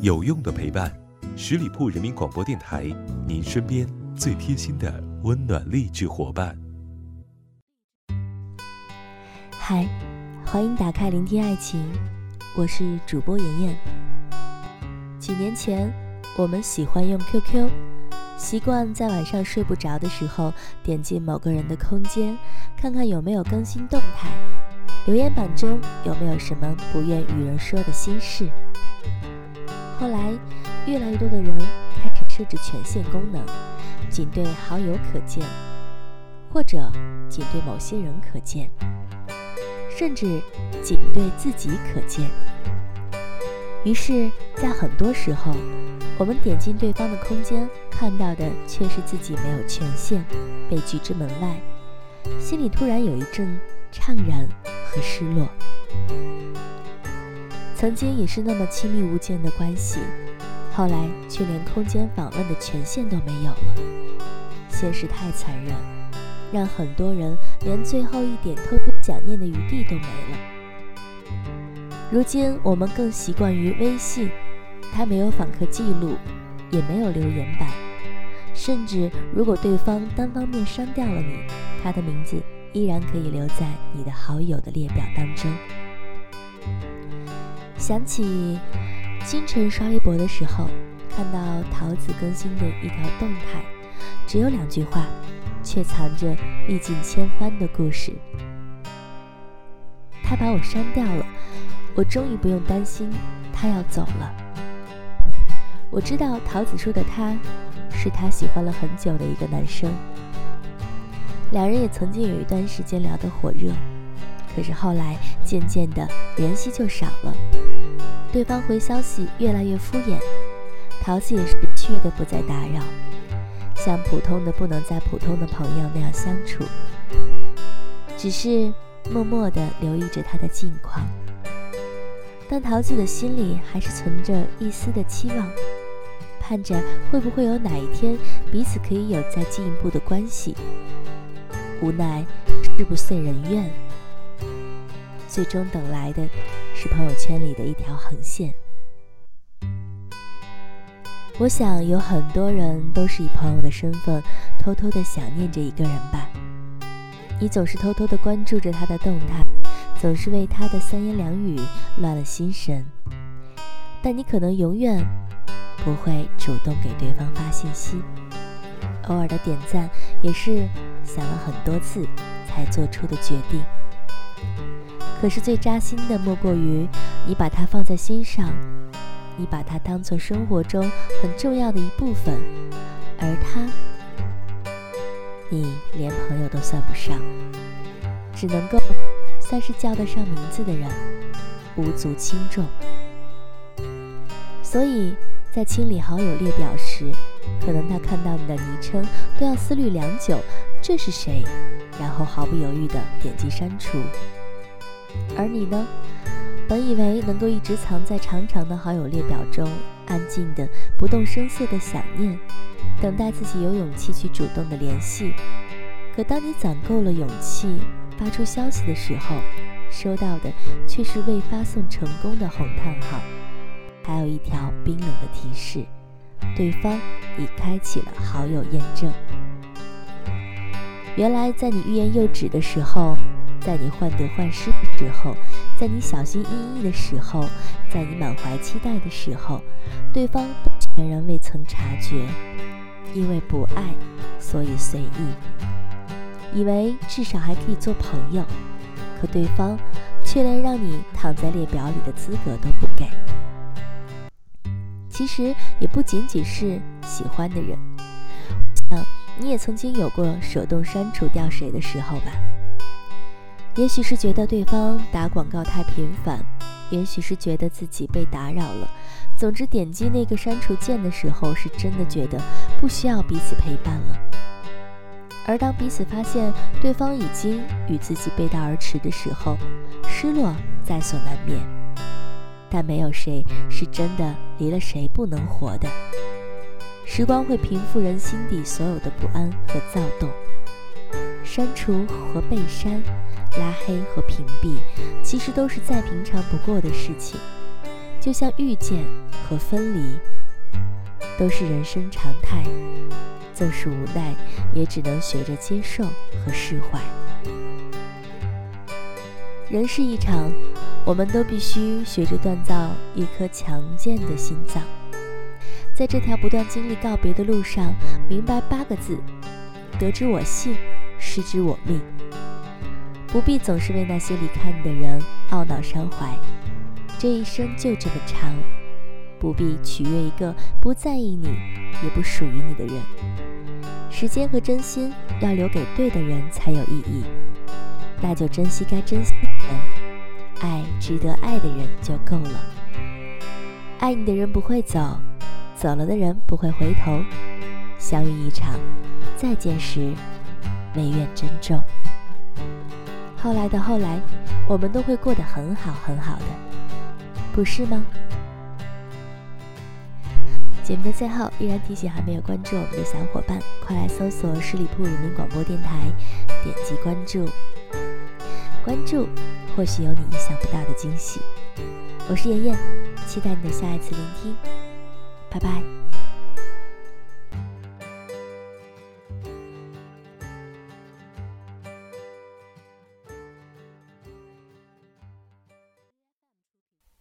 有用的陪伴，十里铺人民广播电台，您身边最贴心的温暖励志伙伴。嗨，欢迎打开聆听爱情，我是主播妍妍。几年前，我们喜欢用 QQ，习惯在晚上睡不着的时候点进某个人的空间，看看有没有更新动态，留言板中有没有什么不愿与人说的心事。后来，越来越多的人开始设置权限功能，仅对好友可见，或者仅对某些人可见，甚至仅对自己可见。于是，在很多时候，我们点进对方的空间，看到的却是自己没有权限，被拒之门外，心里突然有一阵怅然和失落。曾经也是那么亲密无间的关系，后来却连空间访问的权限都没有了。现实太残忍，让很多人连最后一点偷偷想念的余地都没了。如今我们更习惯于微信，它没有访客记录，也没有留言板，甚至如果对方单方面删掉了你，他的名字依然可以留在你的好友的列表当中。想起清晨刷微博的时候，看到桃子更新的一条动态，只有两句话，却藏着历尽千帆的故事。他把我删掉了，我终于不用担心他要走了。我知道桃子说的他，是他喜欢了很久的一个男生，两人也曾经有一段时间聊得火热。可是后来渐渐的联系就少了，对方回消息越来越敷衍，桃子也是去的不再打扰，像普通的不能再普通的朋友那样相处，只是默默的留意着他的近况。但桃子的心里还是存着一丝的期望，盼着会不会有哪一天彼此可以有再进一步的关系。无奈事不遂人愿。最终等来的是朋友圈里的一条横线。我想有很多人都是以朋友的身份偷偷的想念着一个人吧。你总是偷偷的关注着他的动态，总是为他的三言两语乱了心神，但你可能永远不会主动给对方发信息。偶尔的点赞也是想了很多次才做出的决定。可是最扎心的莫过于，你把它放在心上，你把它当做生活中很重要的一部分，而他，你连朋友都算不上，只能够算是叫得上名字的人，无足轻重。所以在清理好友列表时，可能他看到你的昵称都要思虑良久，这是谁？然后毫不犹豫地点击删除。而你呢？本以为能够一直藏在长长的好友列表中，安静的、不动声色的想念，等待自己有勇气去主动的联系。可当你攒够了勇气发出消息的时候，收到的却是未发送成功的红叹号，还有一条冰冷的提示：对方已开启了好友验证。原来在你欲言又止的时候。在你患得患失的时候，在你小心翼翼的时候，在你满怀期待的时候，对方都全然未曾察觉。因为不爱，所以随意，以为至少还可以做朋友，可对方却连让你躺在列表里的资格都不给。其实也不仅仅是喜欢的人，想你也曾经有过手动删除掉谁的时候吧。也许是觉得对方打广告太频繁，也许是觉得自己被打扰了。总之，点击那个删除键的时候，是真的觉得不需要彼此陪伴了。而当彼此发现对方已经与自己背道而驰的时候，失落在所难免。但没有谁是真的离了谁不能活的。时光会平复人心底所有的不安和躁动。删除和被删。拉黑和屏蔽，其实都是再平常不过的事情。就像遇见和分离，都是人生常态。纵使无奈，也只能学着接受和释怀。人是一场，我们都必须学着锻造一颗强健的心脏。在这条不断经历告别的路上，明白八个字：得之我幸，失之我命。不必总是为那些离开你的人懊恼伤怀，这一生就这么长，不必取悦一个不在意你也不属于你的人。时间和真心要留给对的人才有意义，那就珍惜该珍惜的人，爱值得爱的人就够了。爱你的人不会走，走了的人不会回头。相遇一场，再见时，唯愿珍重。后来的后来，我们都会过得很好很好的，不是吗？节目的最后，依然提醒还没有关注我们的小伙伴，快来搜索十里铺人民广播电台，点击关注。关注，或许有你意想不到的惊喜。我是妍妍，期待你的下一次聆听。拜拜。